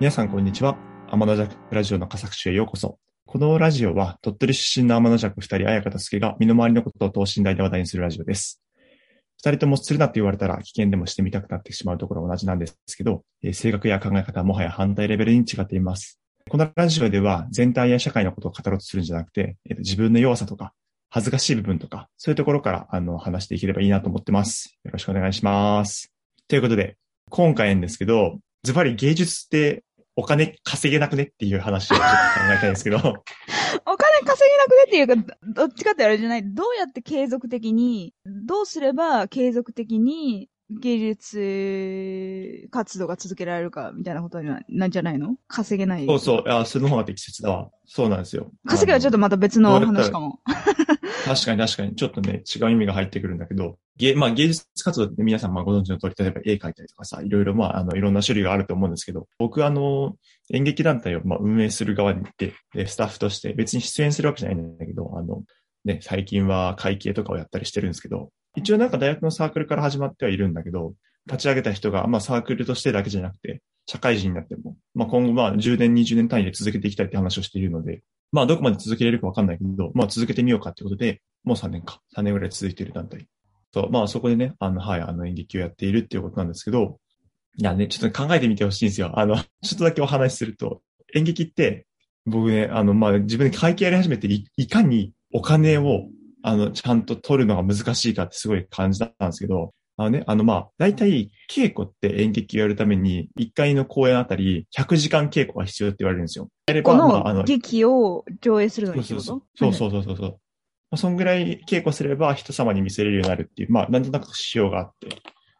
皆さん、こんにちは。天の弱ラジオの加作種へようこそ。このラジオは、鳥取出身の天の弱二人、綾香と助が身の回りのことを等身大で話題にするラジオです。二人ともするなって言われたら危険でもしてみたくなってしまうところは同じなんですけど、えー性格や考え方はもはや反対レベルに違っています。このラジオでは全体や社会のことを語ろうとするんじゃなくて、えー自分の弱さとか、恥ずかしい部分とか、そういうところからあの話していければいいなと思ってます。よろしくお願いします。ということで、今回なんですけど、ズバリ芸術ってお金稼げなくねっていう話をちょっと考えたいんですけど、お金稼げなくねっていうか、どっちかってあれじゃない。どうやって継続的に、どうすれば継続的に芸術活動が続けられるかみたいなことにななんじゃないの？稼げない。そうそう、あその方が適切だわ。そうなんですよ。稼げはちょっとまた別の話かも。確かに確かに、ちょっとね、違う意味が入ってくるんだけど、芸、まあ芸術活動って皆さんまあご存知の通り、例えば絵描いたりとかさ、いろいろまあ、あの、いろんな種類があると思うんですけど、僕あの、演劇団体をまあ運営する側に行って、で、スタッフとして別に出演するわけじゃないんだけど、あの、ね、最近は会計とかをやったりしてるんですけど、一応なんか大学のサークルから始まってはいるんだけど、立ち上げた人が、まあサークルとしてだけじゃなくて、社会人になっても、まあ今後まあ10年、20年単位で続けていきたいって話をしているので、まあどこまで続けれるかわかんないけど、まあ続けてみようかってことで、もう3年か。3年ぐらい続いている団体。そう、まあそこでね、あの、はい、あの演劇をやっているっていうことなんですけど、いやね、ちょっと考えてみてほしいんですよ。あの、ちょっとだけお話しすると、演劇って、僕ね、あの、まあ自分で会計やり始めてい、いかにお金を、あの、ちゃんと取るのが難しいかってすごい感じたんですけど、あのね、あのまあ、大体稽古って演劇をやるために、1回の公演あたり100時間稽古が必要って言われるんですよ。やれこば、まあ、あの、の劇を上映するのにそう。そうそうそうそうそう。まあ、そんぐらい稽古すれば人様に見せれるようになるっていう、まあ、なんとなく指標があって。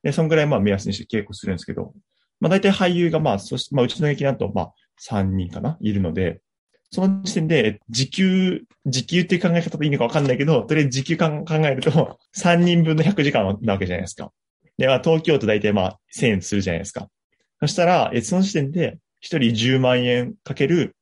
で、そんぐらいまあ目安にして稽古するんですけど、まあ大体俳優がまあ、そして、まあうちの劇だとまあ3人かな？いるので、その時点で時給、時給っていう考え方でいいのかわかんないけど、とりあえず時給考考えると 3人分の100時間なわけじゃないですか。で、まあ東京都大体まあ1000円するじゃないですか。そしたら、えその時点で1人10万円かける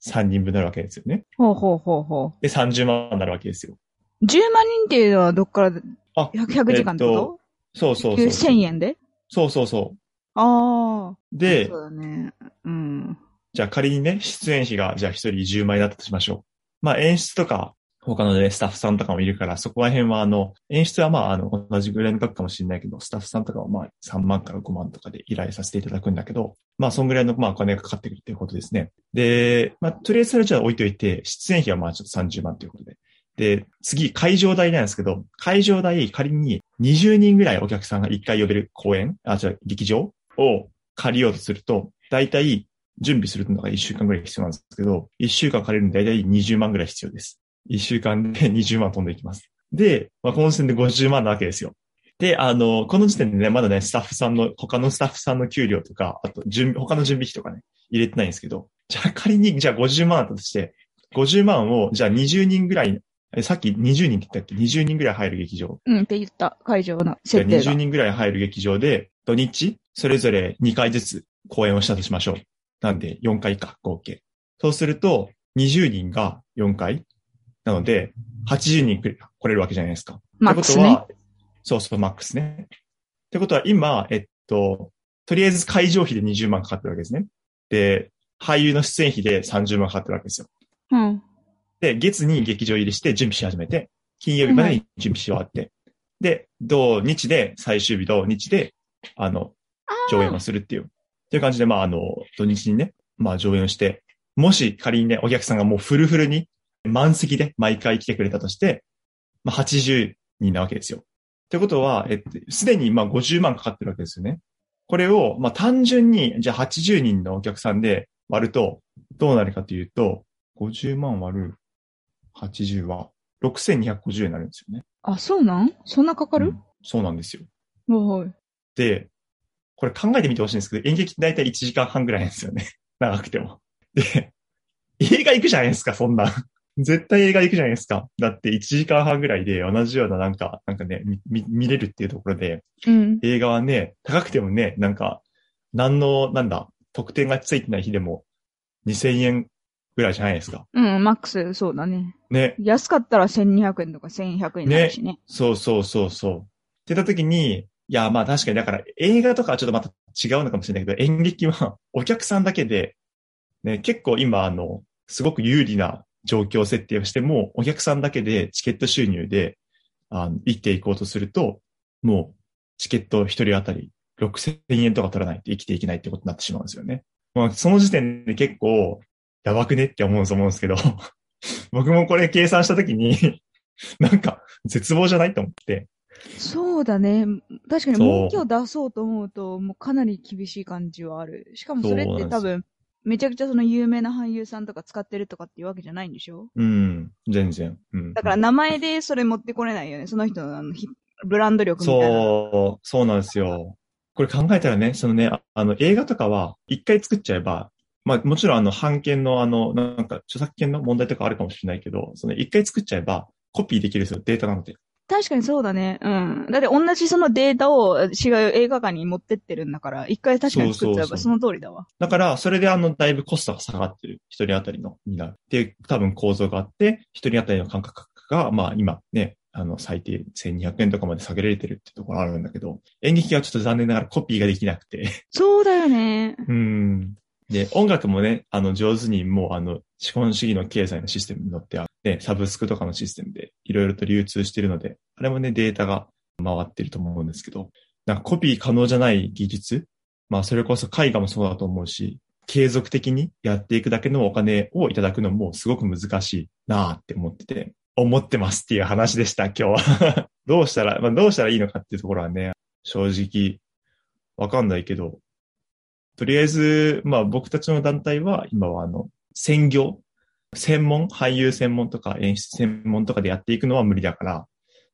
3人分になるわけですよね。ほうほうほうほで、30万になるわけですよ。う。10万人っていうのはどっから、100, あ100時間ってこそうそと、うそうそう。1000円で？そうそうそああ。う。でそ、うだね。うん。じゃあ仮にね、出演費が、じゃあ一人10万円だったとしましょう。まあ演出とか、他のね、スタッフさんとかもいるから、そこら辺はあの、演出はまああの、同じぐらいの額かもしれないけど、スタッフさんとかはまあ3万から5万とかで依頼させていただくんだけど、まあそんぐらいのまあお金がかかってくるっていうことですね。で、まあとりあえずそれじゃあ置いといて、出演費はまあちょっと30万ということで。で、次、会場代なんですけど、会場代仮に20人ぐらいお客さんが1回呼べる公演、あ、じゃあ劇場を借りようとすると、だいたい準備するのが1週間ぐらい必要なんですけど、1週間借りるのにだいたい20万ぐらい必要です。1週間で 20万飛んでいきます。で、まあ、この時点で50万なわけですよ。で、あの、この時点でね、まだね、スタッフさんの、他のスタッフさんの給料とか、あと、準備、他の準備費とかね、入れてないんですけど、じゃあ仮に、じゃあ50万あったとして、50万を、じゃあ20人ぐらい、えさっき20人って言ったっけ ?20 人ぐらい入る劇場。うんって言った、会場の設定20が。人ぐらい入る劇場で、土日、それぞれ2回ずつ公演をしたとしましょう。なんで、4回か、合計。そうすると、20人が4回。なので、80人来来れるわけじゃないですか。マックスねってことは、そうそう、マックスね。ってことは、今、えっと、とりあえず会場費で20万かかってるわけですね。で、俳優の出演費で30万かかってるわけですよ。うん。で、月に劇場入りして準備し始めて、金曜日までに準備し終わって、で、土日で、最終日土日で、あの、上演をするっていう。っていう感じで、まあ、あの、土日にね、まあ、上演をして、もし仮にね、お客さんがもうフルフルに、満席で毎回来てくれたとして、まあ、80人なわけですよ。ってことは、えっと、すでに、まあ、50万かかってるわけですよね。これを、まあ、単純に、じゃあ80人のお客さんで割ると、どうなるかというと、50万割る80は、6250円になるんですよね。あ、そうなん？そんなかかる？うんそうなんですよ。はい。で、これ考えてみてほしいんですけど、演劇って大体1時間半ぐらいなんですよね。長くても。で、映画行くじゃないですか、そんな。絶対映画行くじゃないですか。だって1時間半ぐらいで同じようななんか、なんかね、みみ見れるっていうところで、うん。映画はね、高くてもね、なんか、何の、なんだ、特典がついてない日でも2000円ぐらいじゃないですか。うん、マックス、そうだね。ね。安かったら1200円とか1100円になるしね。そうそうそうそう。ってた時に、いや、まあ確かに、だから映画とかはちょっとまた違うのかもしれないけど、演劇はお客さんだけで、ね、結構今、あの、すごく有利な状況設定をしても、お客さんだけでチケット収入で、あの、生きていこうとすると、もう、チケット一人当たり6000円とか取らないと生きていけないってことになってしまうんですよね。まあ、その時点で結構、やばくねって思うと思うんですけど、僕もこれ計算したときに、なんか、絶望じゃないと思って。そうだね。確かに儲けを出そうと思うと、もうかなり厳しい感じはある。しかもそれって多分、めちゃくちゃその有名な俳優さんとか使ってるとかっていうわけじゃないんでしょ？うん、全然。うん、だから名前でそれ持ってこれないよね。その人のあのブランド力みたいな。そう、そうなんですよ。これ考えたらね、そのね、あの映画とかは一回作っちゃえば、まあもちろんあの版権のあの、なんか著作権の問題とかあるかもしれないけど、その一回作っちゃえばコピーできるんですよ、データなので。確かにそうだね。うん。だって同じそのデータを違う映画館に持ってってるんだから、一回確かに作っちゃえばその通りだわ。だから、それであの、だいぶコストが下がってる。一人当たりのになる。って多分構造があって、一人当たりの感覚が、まあ今ね、あの、最低1200円とかまで下げられてるってところあるんだけど、演劇はちょっと残念ながらコピーができなくて。そうだよね。うん。で、音楽もね、あの、上手にもう、あの、資本主義の経済のシステムに乗ってあって、サブスクとかのシステムでいろいろと流通しているので、あれもね、データが回ってると思うんですけど、なんかコピー可能じゃない技術まあ、それこそ絵画もそうだと思うし、継続的にやっていくだけのお金をいただくのもすごく難しいなって思ってて、思ってますっていう話でした、今日は。どうしたら、まあ、どうしたらいいのかっていうところはね、正直、わかんないけど、とりあえず、まあ僕たちの団体は今はあの、専業、専門、俳優専門とか演出専門とかでやっていくのは無理だから、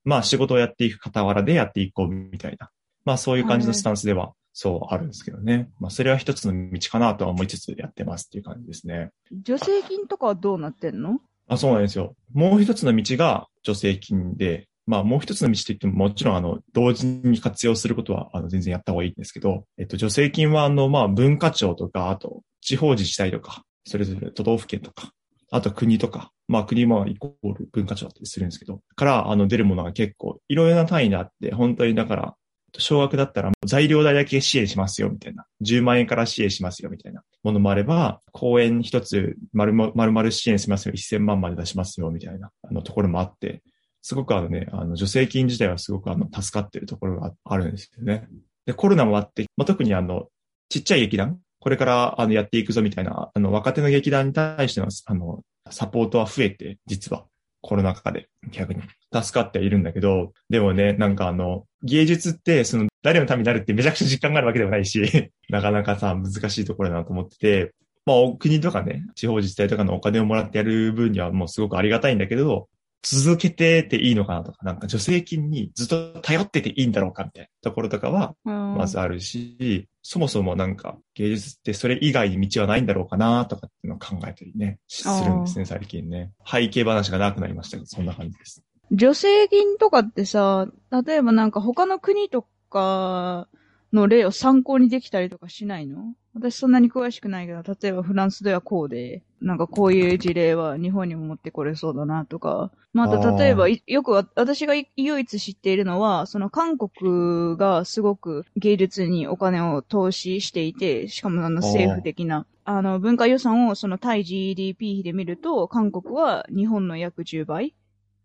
まあ仕事をやっていく傍らでやっていこうみたいな。まあそういう感じのスタンスでは、そうあるんですけどね。まあそれは一つの道かなとは思いつつやってますっていう感じですね。助成金とかはどうなってんの？あ、そうなんですよ。もう一つの道が助成金で、まあもう一つの道といってももちろんあの、同時に活用することはあの全然やった方がいいんですけど、えっと、助成金はあの、まあ文化庁とか、あと地方自治体とか、それぞれ都道府県とか、あと国とか、まあ国もイコール文化庁だったりするんですけど、からあの出るものが結構いろいろな単位であって、本当にだから、少額だったら材料代だけ支援しますよ、みたいな。10万円から支援しますよ、みたいなものもあれば、公演一つ丸々支援しますよ、1000万まで出しますよ、みたいなあのところもあって、すごくあのね、あの、助成金自体はすごくあの、助かってるところがあるんですよね。で、コロナもあって、まあ、特にあの、ちっちゃい劇団、これからあの、やっていくぞみたいな、あの、若手の劇団に対しての、あの、サポートは増えて、実は。コロナ禍で逆に助かっているんだけど、でもね、なんかあの、芸術ってその誰のためになるってめちゃくちゃ実感があるわけでもないし、なかなかさ、難しいところだなと思ってて、まあ国とかね、地方自治体とかのお金をもらってやる分にはもうすごくありがたいんだけど、続けてていいのかなとか、なんか助成金にずっと頼ってていいんだろうかみたいなところとかは、まずあるし、そもそもなんか芸術ってそれ以外に道はないんだろうかなとかっていうのを考えたりね、するんですね、最近ね。背景話が長くなりましたけど、そんな感じです。助成金とかってさ、例えばなんか他の国とかの例を参考にできたりとかしないの？私そんなに詳しくないけど、例えばフランスではこうで、なんかこういう事例は日本にも持ってこれそうだなとか。また例えば、よく私が唯一知っているのは、その韓国がすごく芸術にお金を投資していて、しかもあの政府的な、あの文化予算をその対 GDP 比で見ると、韓国は日本の約10倍っ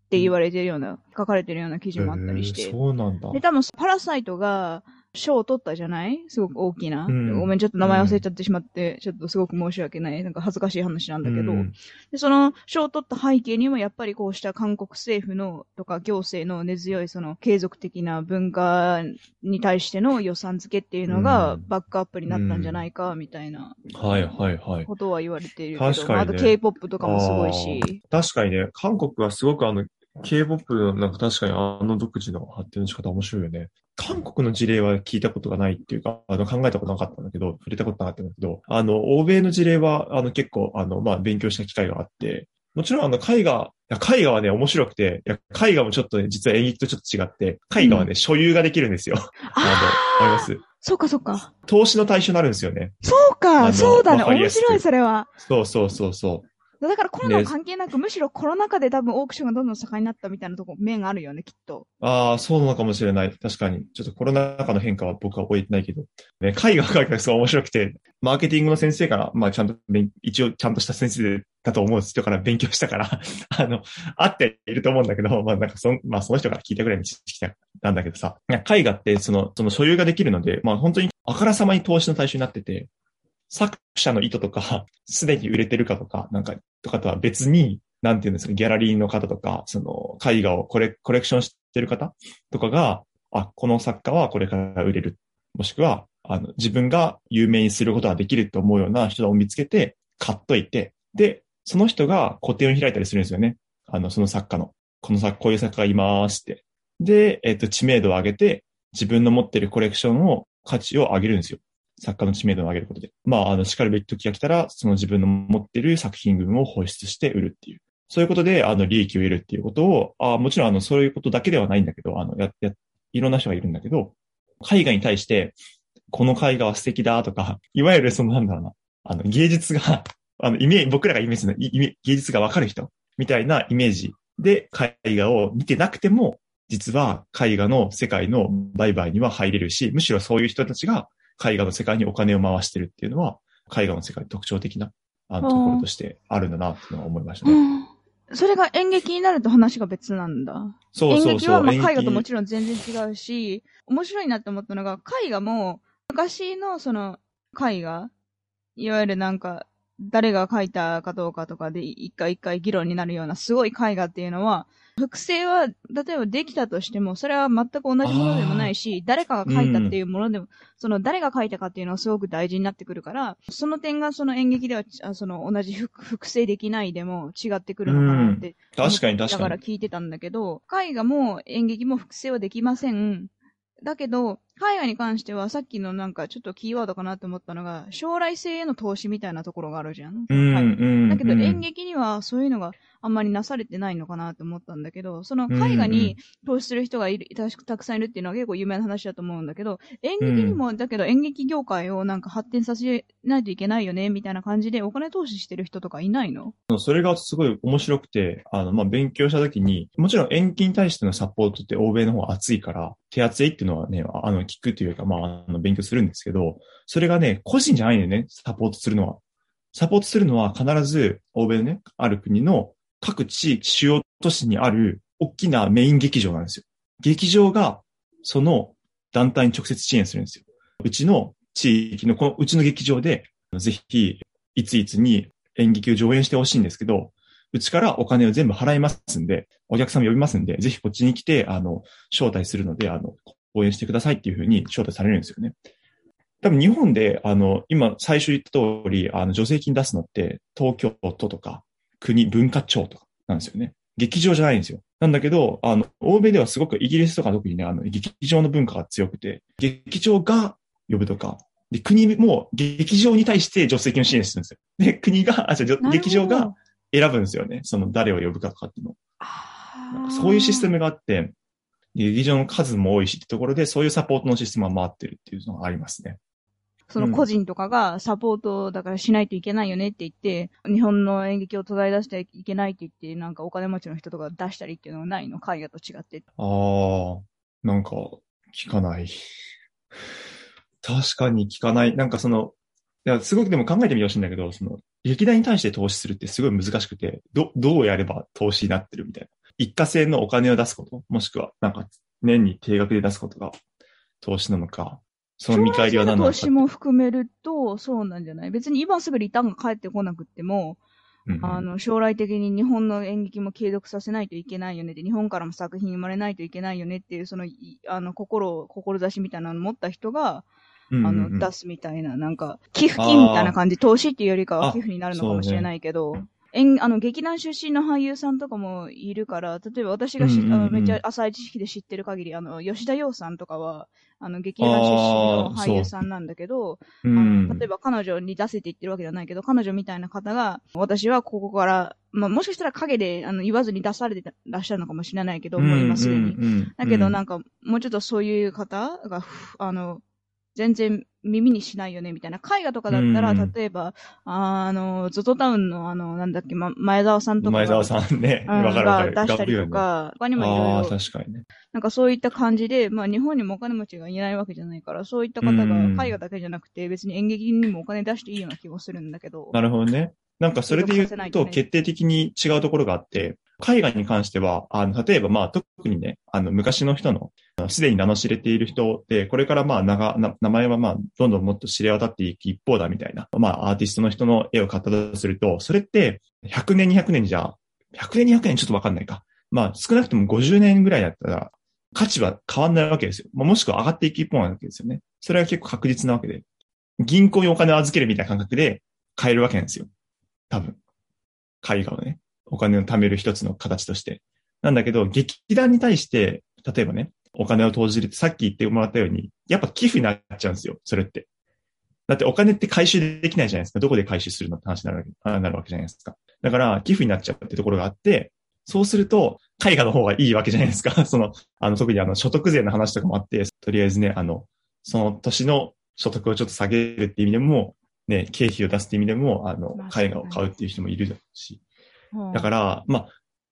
て言われてるような、書かれてるような記事もあったりして。そうなんだ。で、多分パラサイトが、賞を取ったじゃない？すごく大きな、うん、ごめん、ちょっと名前忘れちゃってしまって、うん、ちょっとすごく申し訳ない。なんか恥ずかしい話なんだけど、うん、でその賞を取った背景にもやっぱりこうした韓国政府のとか行政の根強いその継続的な文化に対しての予算付けっていうのがバックアップになったんじゃないか、みたいな。はいはいはい。ことは言われているけど、確かに、ね、あと K-POP とかもすごいし。確かにね、韓国はすごくあの、K-POP のなんか確かにあの独自の発展の仕方面白いよね。韓国の事例は聞いたことがないっていうか、あの考えたことなかったんだけど、触れたことなかったんだけど、あの、欧米の事例は、あの結構、あの、まあ、勉強した機会があって、もちろんあの絵画、絵画はね、面白くて、いや絵画もちょっとね、実は演劇とちょっと違って、絵画はね、うん、所有ができるんですよ。あの、あります。そうか、そうか。投資の対象になるんですよね。そうか、そうだね。面白い、それは。そうそうそうそう。だからコロナも関係なく、むしろコロナ禍で多分オークションがどんどん盛んになったみたいなとこ、面あるよね、きっと。ああ、そうなのかもしれない。確かに。ちょっとコロナ禍の変化は僕は覚えてないけど。ね、絵画描いたらすごい面白くて、マーケティングの先生から、まあちゃんと、一応ちゃんとした先生だと思う人から勉強したからあの、あっていると思うんだけど、まあなんかそ、まあその人から聞いたぐらいに知識なんだけどさ、絵画ってその、その所有ができるので、まあ本当にあからさまに投資の対象になってて、作者の意図とか、すでに売れてるかとか、なんか、とかとは別に、なんていうんですか、ギャラリーの方とか、その、絵画をコレコレクションしてる方とかが、あ、この作家はこれから売れる。もしくは、あの、自分が有名にすることができると思うような人を見つけて、買っといて、で、その人が個展を開いたりするんですよね。あの、その作家の。この作、こういう作家がいますって。で、えっと、知名度を上げて、自分の持ってるコレクションを、価値を上げるんですよ。作家の知名度を上げることで。まあ、あの、叱るべき時が来たら、その自分の持っている作品群を放出して売るっていう。そういうことで、あの、利益を得るっていうことを、あもちろん、あの、そういうことだけではないんだけど、あの、や、や、いろんな人がいるんだけど、絵画に対して、この絵画は素敵だとか、いわゆるその、なんだろうな、あの、芸術が、あの、イメージ、僕らがイメージする芸術がわかる人みたいなイメージで絵画を見てなくても、実は絵画の世界の売買には入れるし、むしろそういう人たちが絵画の世界にお金を回してるっていうのは、絵画の世界特徴的なあのところとしてあるんだなっていうのは思いましたね。うん、それが演劇になると話が別なんだ。そうそうそう。演劇はまあ絵画ともちろん全然違うし、面白いなって思ったのが、絵画も昔のその絵画、いわゆるなんか、誰が描いたかどうかとかで一回一回議論になるようなすごい絵画っていうのは、複製は、例えばできたとしても、それは全く同じものでもないし、誰かが書いたっていうものでも、うん、その誰が書いたかっていうのはすごく大事になってくるから、その点がその演劇では、その同じ複製できないでも違ってくるのかなって、うん、確かに確かに。だから聞いてたんだけど、絵画も演劇も複製はできません。だけど、海外に関してはさっきのなんかちょっとキーワードかなって思ったのが、将来性への投資みたいなところがあるじゃん。うん、はい、だけど演劇にはそういうのがあんまりなされてないのかなって思ったんだけど、その絵画に投資する人がいる、たくさんいるっていうのは結構有名な話だと思うんだけど、演劇にも、だけど演劇業界をなんか発展させないといけないよね、みたいな感じでお金投資してる人とかいないの？それがすごい面白くて、あの、まあ、勉強した時に、もちろん演劇に対してのサポートって欧米の方が熱いから、手厚いっていうのはね、あの、聞くというか、まあ、あの、勉強するんですけど、それがね、個人じゃないんだよね、サポートするのは。サポートするのは必ず欧米のね、ある国の各地、主要都市にある大きなメイン劇場なんですよ。劇場がその団体に直接支援するんですよ。うちの地域の、このうちの劇場で、ぜひ、いついつに演劇を上演してほしいんですけど、うちからお金を全部払いますんで、お客様呼びますんで、ぜひこっちに来て、あの、招待するので、あの、応援してくださいっていうふうに招待されるんですよね。多分日本で、あの、今最初言った通り、あの、助成金出すのって、東京都とか、国文化庁とかなんですよね。劇場じゃないんですよ。なんだけど、あの、欧米ではすごくイギリスとか特にね、あの、劇場の文化が強くて、劇場が呼ぶとか、で、国も劇場に対して助成金を支援するんですよ。で、国が、あ、じゃ劇場が選ぶんですよね。その誰を呼ぶかとかっていうのを。そういうシステムがあって、劇場の数も多いしってところで、そういうサポートのシステムは回ってるっていうのがありますね。その個人とかがサポートだからしないといけないよねって言って、日本の演劇を途絶え出していけないって言って、なんかお金持ちの人とか出したりっていうのはないの海外と違って。ああ、なんか聞かない。確かに聞かない。なんかその、いや、すごくでも考えてみてほしいんだけど、その、劇団に対して投資するってすごい難しくて、ど、どうやれば投資になってるみたいな。一過性のお金を出すこと、もしくは、なんか、年に定額で出すことが投資なのか、その見返りは何なのか。投資も含めると、そうなんじゃない？別に今すぐリターンが返ってこなくっても、うんうん、あの、将来的に日本の演劇も継続させないといけないよねって、日本からも作品生まれないといけないよねっていう、その、あの、心、志みたいなのを持った人が、あの、出すみたいな、なんか、寄付金みたいな感じ、投資っていうよりかは寄付になるのかもしれないけど、演、あの、劇団出身の俳優さんとかもいるから、例えば私がし、あのめっちゃ浅い知識で知ってる限り、あの、吉田洋さんとかは、あの、劇団出身の俳優さんなんだけど、あの例えば彼女に出せって言ってるわけではないけど、彼女みたいな方が、私はここから、まあ、もしかしたら影であの言わずに出されてらっしゃるのかもしれないけど、もう今すでに。だけどなんか、もうちょっとそういう方が、あの、全然耳にしないよね、みたいな。絵画とかだったら、うん例えば、あの、ゾゾタウンのあの、なんだっけ、ま、前澤さんとかが。前澤さんね。うんわかるわかる。が出したりとか、他にもいあろあ、いろ、確かにね。なんかそういった感じで、まあ日本にもお金持ちがいないわけじゃないから、そういった方がうん絵画だけじゃなくて、別に演劇にもお金出していいような気もするんだけど。なるほどね。なんかそれで言うと、決定的に違うところがあって、絵画に関しては、あの、例えばまあ特にね、あの、昔の人のすでに名の知れている人で、これからまあ、名前はまあ、どんどんもっと知れ渡っていく一方だみたいな、まあアーティストの人の絵を買ったとすると、それって、100年200年じゃ、100年200年ちょっとわかんないか。まあ少なくとも50年ぐらいだったら、価値は変わんないわけですよ。もしくは上がっていく一方なわけですよね。それは結構確実なわけで。銀行にお金を預けるみたいな感覚で買えるわけなんですよ。多分。絵画をね。お金を貯める一つの形として。なんだけど、劇団に対して、例えばね、お金を投じるってさっき言ってもらったように、やっぱ寄付になっちゃうんですよ。それって。だってお金って回収できないじゃないですか。どこで回収するのって話になるわけあなるわけじゃないですか。だから、寄付になっちゃうってところがあって、そうすると、絵画の方がいいわけじゃないですか。その、あの、特にあの、所得税の話とかもあって、とりあえずね、あの、その年の所得をちょっと下げるっていう意味でも、ね、経費を出すって意味でも、あのまあ、絵画を買うっていう人もいるし。うんだから、まあ、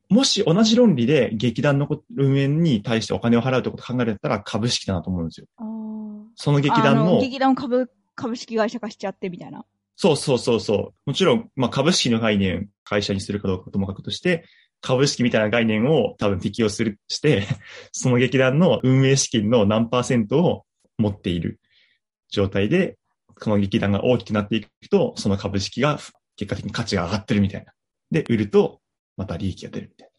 もし同じ論理で劇団のこ運営に対してお金を払うってことを考えるんだったら株式だなと思うんですよ。その劇団あの、劇団を株、株式会社化しちゃってみたいな。そうそうそうそう。もちろん、まあ株式の概念、会社にするかどうかともかくとして、株式みたいな概念を多分適用する、して、その劇団の運営資金の何パーセントを持っている状態で、この劇団が大きくなっていくと、その株式が結果的に価値が上がってるみたいな。で、売ると、また利益が出るみたい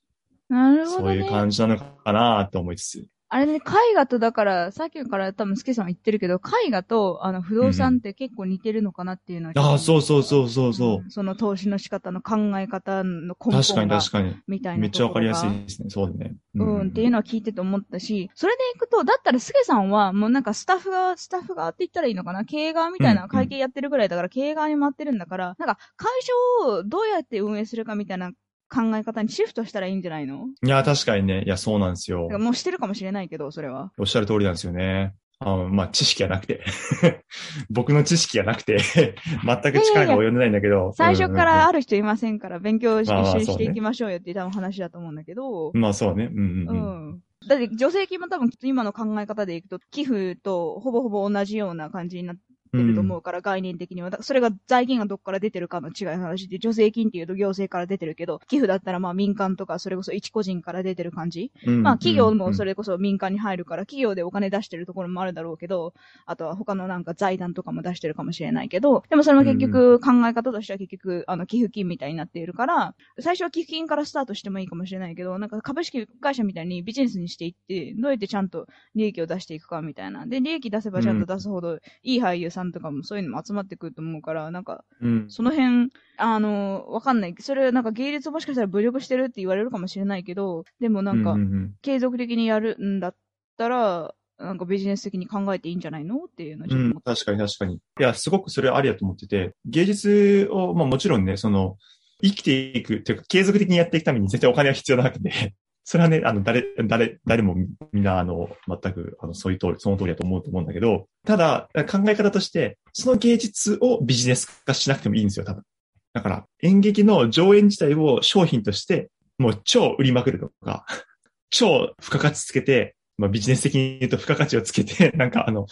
な。なるほど、ね。そういう感じなのかなって思いつつ。あれね、絵画とだから、さっきから多分スケさんは言ってるけど、絵画とあの不動産って結構似てるのかなっていうのは、ああ、そうそうそうそうそう。んその投資の仕方の考え方の根本確かにが確かに。みたいなめっちゃわかりやすいですね。そうだね。ろがうん、っていうのは聞いてて思ったし、それでいくと、だったらスケさんはもうなんかスタッフが、スタッフ側って言ったらいいのかな？経営側みたいうんな会計やってるぐらいだから経営側に回ってるんだから、なんか会社をどうやって運営するかみたいな考え方にシフトしたらいいんじゃないの？いや、確かにね。いや、そうなんですよだから。もうしてるかもしれないけど、それは。おっしゃる通りなんですよね。あのまあ、知識がなくて。僕の知識がなくて、全く力が及んでないんだけど。最初からある。る人いませんから、勉強一緒にしていきましょうよって多分話だと思うんだけど、まあ、そうね。うんううんうん。ん。だって助成金も多分今の考え方でいくと、寄付とほぼほぼ同じような感じになってると思うから、概念的には。それが財源がどっから出てるかの違いの話で、助成金っていうと行政から出てるけど、寄付だったらまあ民間とか、それこそ一個人から出てる感じ。うんまあ企業もそれ。れこそ民間に入るから、企業でお金出してるところもあるだろうけど、あとは他のなんか財団とかも出してるかもしれないけど、でもそれも結局考え方としては結局、あの寄付金みたいになっているから、最初は寄付金からスタートしてもいいかもしれないけど、なんか株式会社みたいにビジネスにしていって、どうやってちゃんと利益を出していくかみたいな。で、利益出せばちゃんと出すほど、いい俳優さんとかもそういうのも集まってくると思うから、なんか、うん。その辺、あの、わかんない。それなんか芸術をもしかしたら侮辱してるって言われるかもしれないけど、でもなんか、ううん継続的にやるんだったら、なんかビジネス的に考えていいんじゃないのっていうのをちょっとうん。確かに確かに。いや、すごくそれはありだと思ってて、芸術を、まあもちろんね、その、生きていくっていうか、継続的にやっていくために絶対お金は必要なわけで、それはね、あの、誰、誰、誰もみんな、あの、全く、あの、そういう通り、その通りだと思うと思うんだけど、ただ、考え方として、その芸術をビジネス化しなくてもいいんですよ、多分。だから、演劇の上演自体を商品として、もう超売りまくるとか、超付加価値つけて、まあビジネス的に言うと付加価値をつけて、なんかあの、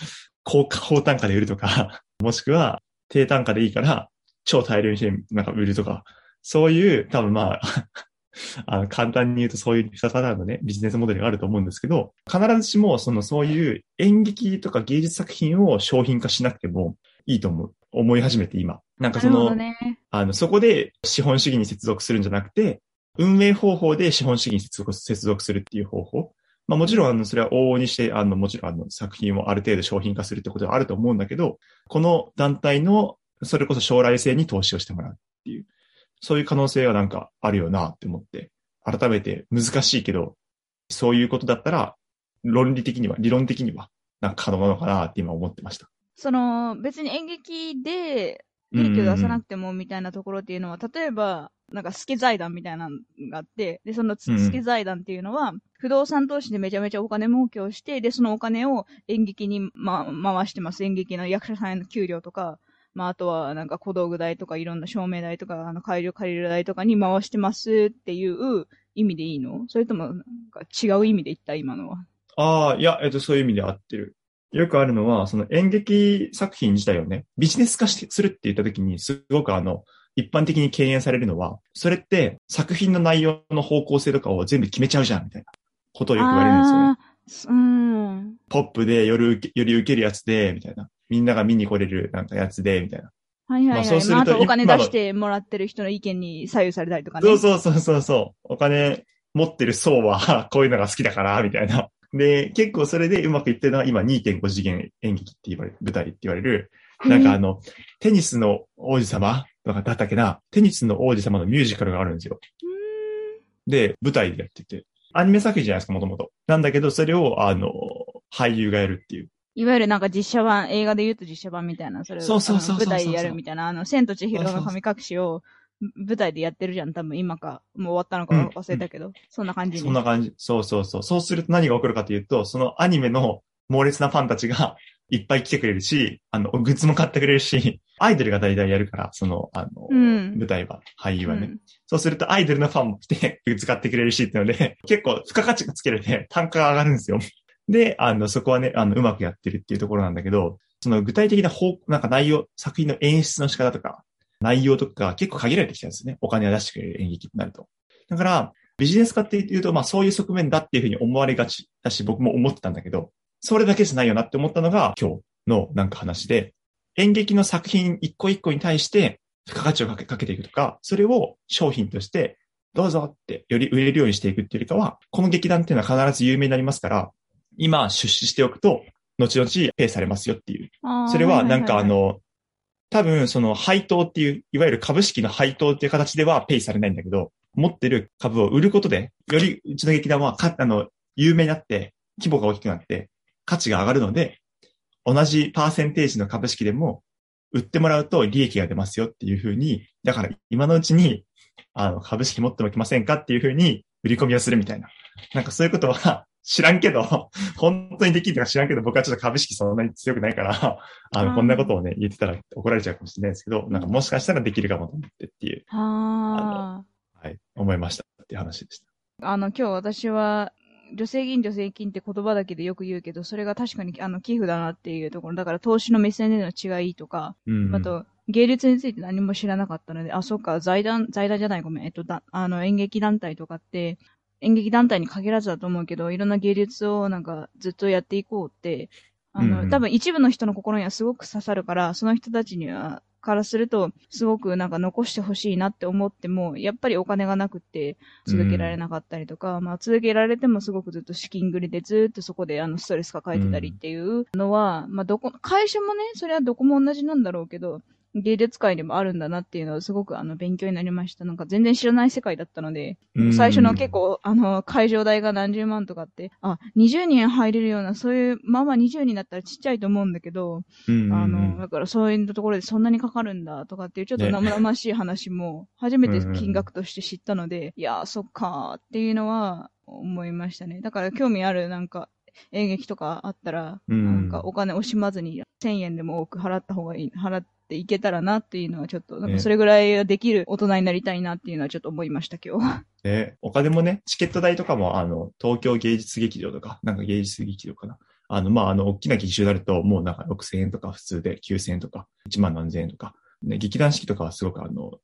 高価高単価で売るとか、もしくは低単価でいいから、超大量にしてなんか売るとか、そういう、多分まあ、あの、簡単に言うとそういう二パターンのね、ビジネスモデルがあると思うんですけど、必ずしも、その、そういう演劇とか芸術作品を商品化しなくてもいいと思う。思い始めて今。なんかその、ね。あの、そこで資本主義に接続するんじゃなくて、運営方法で資本主義に接続接続するっていう方法。まあもちろん、あの、それは往々にして、あの、もちろん、あの、作品をある程度商品化するってことはあると思うんだけど、この団体の、それこそ将来性に投資をしてもらうっていう、そういう可能性はなんかあるよなって思って、改めて難しいけど、そういうことだったら、論理的には、理論的には、なんか可能なのかなって今思ってました。その、別に演劇で、利益を出さなくてもみたいなところっていうのは、例えば、なんか、助財団みたいなのがあって、で、そのうん助財団っていうのは、不動産投資でめちゃめちゃお金儲けをして、で、そのお金を演劇に、ま、回してます。演劇の役者さんへの給料とか、まあ、あとは、なんか小道具代とか、いろんな照明代とか、あの、会場借りる代とかに回してますっていう意味でいいの？それとも、なんか違う意味で言った今のは？ああ、いや、えっと、そういう意味で合ってる。よくあるのは、その演劇作品自体をね、ビジネス化してするって言った時に、すごくあの、一般的に敬遠されるのは、それって作品の内容の方向性とかを全部決めちゃうじゃん、みたいなことをよく言われるんですよね。うん。ポップでより受けるやつで、みたいな。みんなが見に来れるなんかやつで、みたいな。はいはいはい。まあそうするとまあ、あとお金出してもらってる人の意見に左右されたりとかね。そうそうそうそうそう。お金持ってる層は こういうのが好きだから、みたいな。で、結構それでうまくいってるのは今2.5次元演劇って言われる、舞台って言われる、なんかあの、テニスの王子様とかだったっけな、テニスの王子様のミュージカルがあるんですよ。で、舞台でやってて、アニメ作品じゃないですか、もともと。なんだけど、それを、あの、俳優がやるっていう。いわゆるなんか実写版、映画で言うと実写版みたいな、それをそうそうそう舞台でやるみたいな、あの、千と千尋の神隠しを舞台でやってるじゃん、多分今か。もう終わったのか忘れたけど、そんな感じに。そんな感じ。そうそうそう。そうすると何が起こるかというと、そのアニメの猛烈なファンたちが いっぱい来てくれるし、あの、グッズも買ってくれるし、アイドルが大体やるから、その、あの、うん舞台は、俳優はね。うんそうするとアイドルのファンも来て、グッズ買ってくれるしっていうので、結構付加価値がつけるで、単価が上がるんですよ。で、あの、そこはね、あの、うまくやってるっていうところなんだけど、その具体的な方、なんか内容、作品の演出の仕方とか、内容とか結構限られてきたんですね。お金を出してくれる演劇になると。だから、ビジネス化っていうと、まあそういう側面だっていうふうに思われがちだし、僕も思ってたんだけど、それだけじゃないよなって思ったのが今日のなんか話で、演劇の作品一個一個に対して付加価値をかけかけていくとか、それを商品としてどうぞってより売れるようにしていくっていうよりかは、この劇団っていうのは必ず有名になりますから、今出資しておくと、後々ペイされますよっていう。それはなんかあ、いいいの、多分その配当っていう、いわゆる株式の配当っていう形ではペイされないんだけど、持ってる株を売ることで、よりうちの劇団はか、あの、有名になって、規模が大きくなって、価値が上がるので、同じパーセンテージの株式でも、売ってもらうと利益が出ますよっていうふうに、だから今のうちに、あの、株式持っておきませんかっていうふうに売り込みをするみたいな。なんかそういうことは知らんけど、本当にできるのか知らんけど、僕はちょっと株式そんなに強くないから、あの、うんこんなことをね、言ってたら怒られちゃうかもしれないですけど、なんかもしかしたらできるかもと思ってっていう、ははい、思いましたっていう話でした。あ。あの、今日私は、女性銀、女性金って言葉だけでよく言うけど、それが確かにあの寄付だなっていうところ。だから投資の目線での違いとか、うん、あと、芸術について何も知らなかったので、あ、そっか、財団、財団じゃない、ごめん、えっと、だ、あの、演劇団体とかって、演劇団体に限らずだと思うけど、いろんな芸術をなんかずっとやっていこうって、あの、うんうん。多分一部の人の心にはすごく刺さるから、その人たちには、からすると、すごくなんか残してほしいなって思っても、やっぱりお金がなくって続けられなかったりとか、まあ続けられてもすごくずっと資金繰りでずっとそこであのストレス抱えてたりっていうのは、まあどこ、会社もね、それはどこも同じなんだろうけど、芸術界でもあるんだなっていうのはすごくあの勉強になりました。なんか全然知らない世界だったので、うん。最初の結構あの会場代が何十万とかって、あ、20人入れるような、そういう、まあまあ20人だったらちっちゃいと思うんだけど、うんあの、だからそういうところでそんなにかかるんだとかっていうちょっとね。生々しい話も初めて金額として知ったので、いやー、そっかーっていうのは思いましたね。だから興味あるなんか演劇とかあったら、うんなんかお金惜しまずに1000円でも多く払った方がいい、払っていけたらなっていうのはちょっと、なんかそれぐらいできる大人になりたいなっていうのはちょっと思いました今日。で、お金もね、チケット代とかも、あの、東京芸術劇場とか、なんか芸術劇場かな。あの、まあ、あの、大きな劇場になると、もうなんか6000円とか普通で9000円とか、1万何千円とか。ね、劇団四季とかはすごくあの、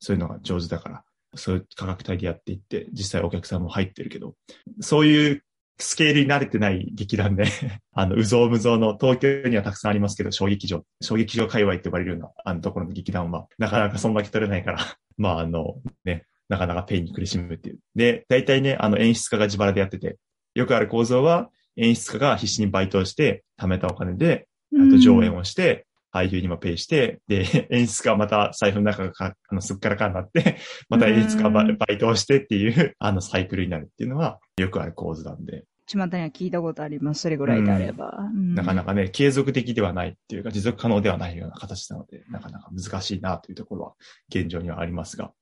そういうのが上手だから、そういう価格帯でやっていって、実際お客さんも入ってるけど、そういうスケールに慣れてない劇団で、あの、うぞうむぞうの東京にはたくさんありますけど、小劇場、小劇場界隈って呼ばれるような、あのところの劇団は、なかなかそんだけ取れないから、まあ、あの、ね、なかなかペイに苦しむっていう。で、大体ね、あの演出家が自腹でやってて、よくある構造は演出家が必死にバイトをして、貯めたお金で、あと上演をして、俳優にもペイして、で、演出家はまた財布の中がか あのすっからかんになって、また演出家がバイトをしてっていう、あのサイクルになるっていうのは、よくある構図なんで。巷には聞いたことあります。それぐらいであれば。うんなかなかね、継続的ではないっていうか、持続可能ではないような形なので、なかなか難しいなというところは現状にはありますが。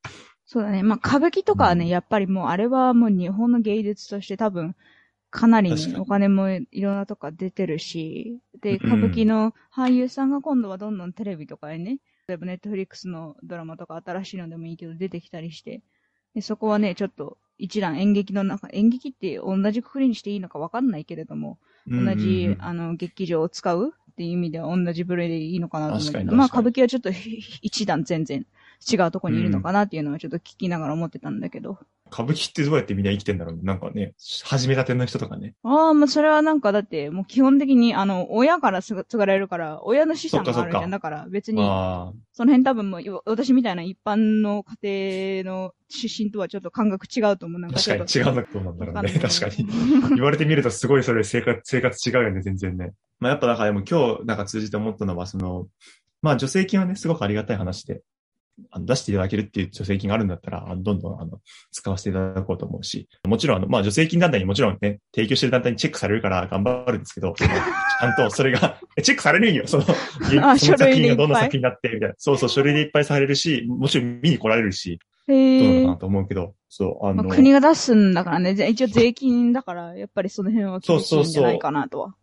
そうだね。まあ、歌舞伎とかはね、うんやっぱりもう、あれはもう日本の芸術として多分、かなりお金もいろんなとこ出てるし、で、うん。歌舞伎の俳優さんが今度はどんどんテレビとかにね、例えばネットフリックスのドラマとか新しいのでもいいけど出てきたりして、でそこはね、ちょっと一段演劇の中、演劇って同じくくりにしていいのかわかんないけれども、同じ、うんあの、劇場を使うっていう意味では同じ部類でいいのかなと思うけど、まあ歌舞伎はちょっと 一段全然違うとこにいるのかなっていうのはちょっと聞きながら思ってたんだけど。歌舞伎ってどうやってみんな生きてんだろうね。なんかね、始めたての人とかね。ああ、まあそれはなんかだってもう基本的にあの、親から継が継がれるから、親の資産があるじゃん。そっかそっかだから別に、あその辺多分もうよ私みたいな一般の家庭の出身とはちょっと感覚違うと思う。なんあ、か確かに違うのかどうなんだろうね。確かに。言われてみるとすごいそれ生活、生活違うよね、全然ね。まあやっぱだからでも今日なんか通じて思ったのは、その、まあ助成金はね、すごくありがたい話で、あの出していただけるっていう助成金があるんだったら、どんどんあの使わせていただこうと思うし、もちろんあの、まあ助成金団体にもちろんね、提供してる団体にチェックされるから頑張るんですけど、ちゃんとそれが、えチェックされるんよ、その、その書作品がどんな作品になって、みたいな。そうそう、書類でいっぱいされるし、もちろん見に来られるし、どうなのかなと思うけど、そう、あの、まあ、国が出すんだからね。じゃあ一応税金だから、やっぱりその辺は厳しいんじゃないかなとは。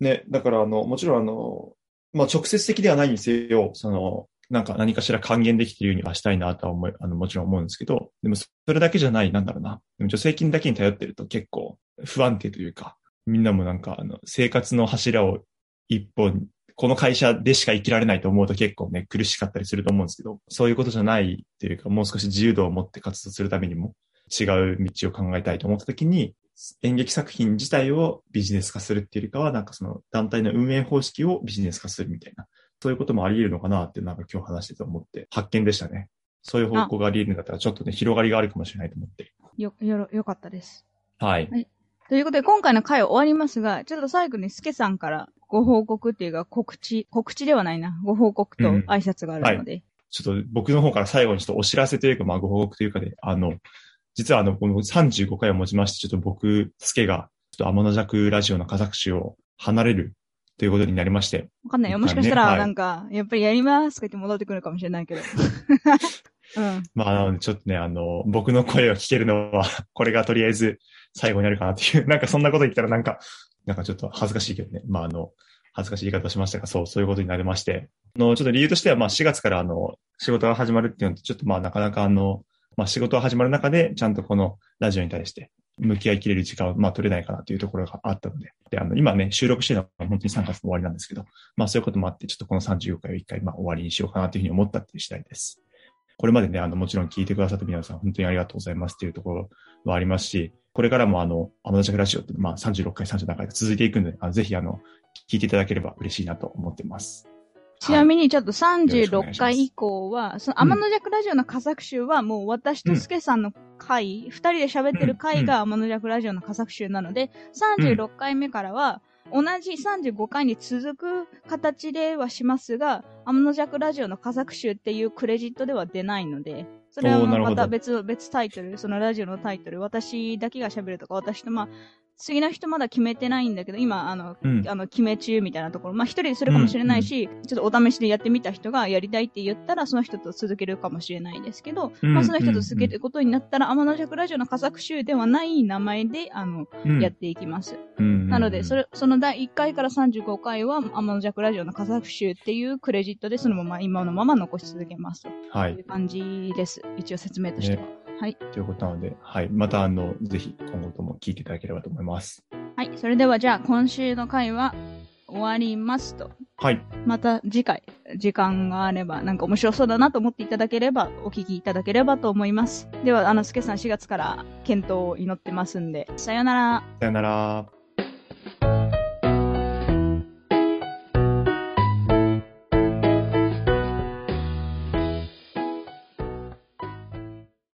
ね、だからあの、もちろんあの、まあ、直接的ではないにせよ、その、なんか何かしら還元できているようにはしたいなとは思い、あの、もちろん思うんですけど、でもそれだけじゃない、なんだろうな。でも助成金だけに頼ってると結構不安定というか、みんなもなんかあの、生活の柱を一本、この会社でしか生きられないと思うと結構ね、苦しかったりすると思うんですけど、そういうことじゃないっていうか、もう少し自由度を持って活動するためにも違う道を考えたいと思ったときに、演劇作品自体をビジネス化するっていうよりかは、なんかその団体の運営方式をビジネス化するみたいな、そういうこともあり得るのかなってなんか今日話してて思って、発見でしたね。そういう方向があり得るんだったら、ちょっとね、広がりがあるかもしれないと思って。よ、よろ、よかったです。はい。ということで、今回の回終わりますが、ちょっと最後にスケさんからご報告っていうか告知、告知ではないな、ご報告とうん挨拶があるので。ちょっと僕の方から最後にちょっとお知らせというか、まあご報告というかで、あの、実はあの、この35回をもちまして、ちょっと僕、スケが、ちょっと天の弱ラジオの家族種を離れるということになりまして、わかんないよ。もしかしたら、はいなんか、やっぱりやりますとか言って戻ってくるかもしれないけど。うん。まあ、なのでちょっとね、あの、僕の声を聞けるのは、これがとりあえず最後になるかなっていう、なんかそんなこと言ったらなんか、なんかちょっと恥ずかしいけどね。まあ、あの、恥ずかしい言い方をしましたが、そう、そういうことになりまして。あの、ちょっと理由としては、まあ、4月からあの、仕事が始まるっていうのと、ちょっとまあ、なかなかあの、まあ、仕事が始まる中で、ちゃんとこのラジオに対して、向き合いきれる時間を、まあ、取れないかなというところがあったので。で、あの、今ね、収録してるのは本当に3月の終わりなんですけど、まあ、そういうこともあって、ちょっとこの35回を一回、まあ、終わりにしようかなというふうに思ったっていう次第です。これまでね、あの、もちろん聞いてくださった皆さん、本当にありがとうございますっていうところはありますし、これからもあの、アマノジャクラジオって、まあ、36回、37回と続いていくので、あぜひあの、聞いていただければ嬉しいなと思っています。ちなみにちょっとよろしくお願い36します。回以降は、その天の弱ラジオの佳作集はもう私とスケさんの回、二、人で喋ってる回が天の弱ラジオの佳作集なので、36回目からは、同じ35回に続く形ではしますが、天の弱ラジオの佳作集っていうクレジットでは出ないので、それはまた別、別タイトル、そのラジオのタイトル、私だけが喋るとか、私とまあ、次の人まだ決めてないんだけど、今、あの、うん。あの、決め中みたいなところ、まあ一人でするかもしれないし、ちょっとお試しでやってみた人がやりたいって言ったら、その人と続けるかもしれないですけど、うんまあその人と続けることになったら、天の弱ラジオの佳作集ではない名前で、あの、うんやっていきます。うんなので、それ、その第1回から35回は、天の弱ラジオの佳作集っていうクレジットで、そのまま今のまま残し続けますとはいいう。感じです。一応説明としては。はい。ということなので、はい。またあの、ぜひ今後とも聞いていただければと思います。はい。それではじゃあ、今週の回は終わりますと。はい。また次回、時間があれば、なんか面白そうだなと思っていただければ、お聞きいただければと思います。では、あの、すけさん4月から検討を祈ってますんで、さよなら。さよなら。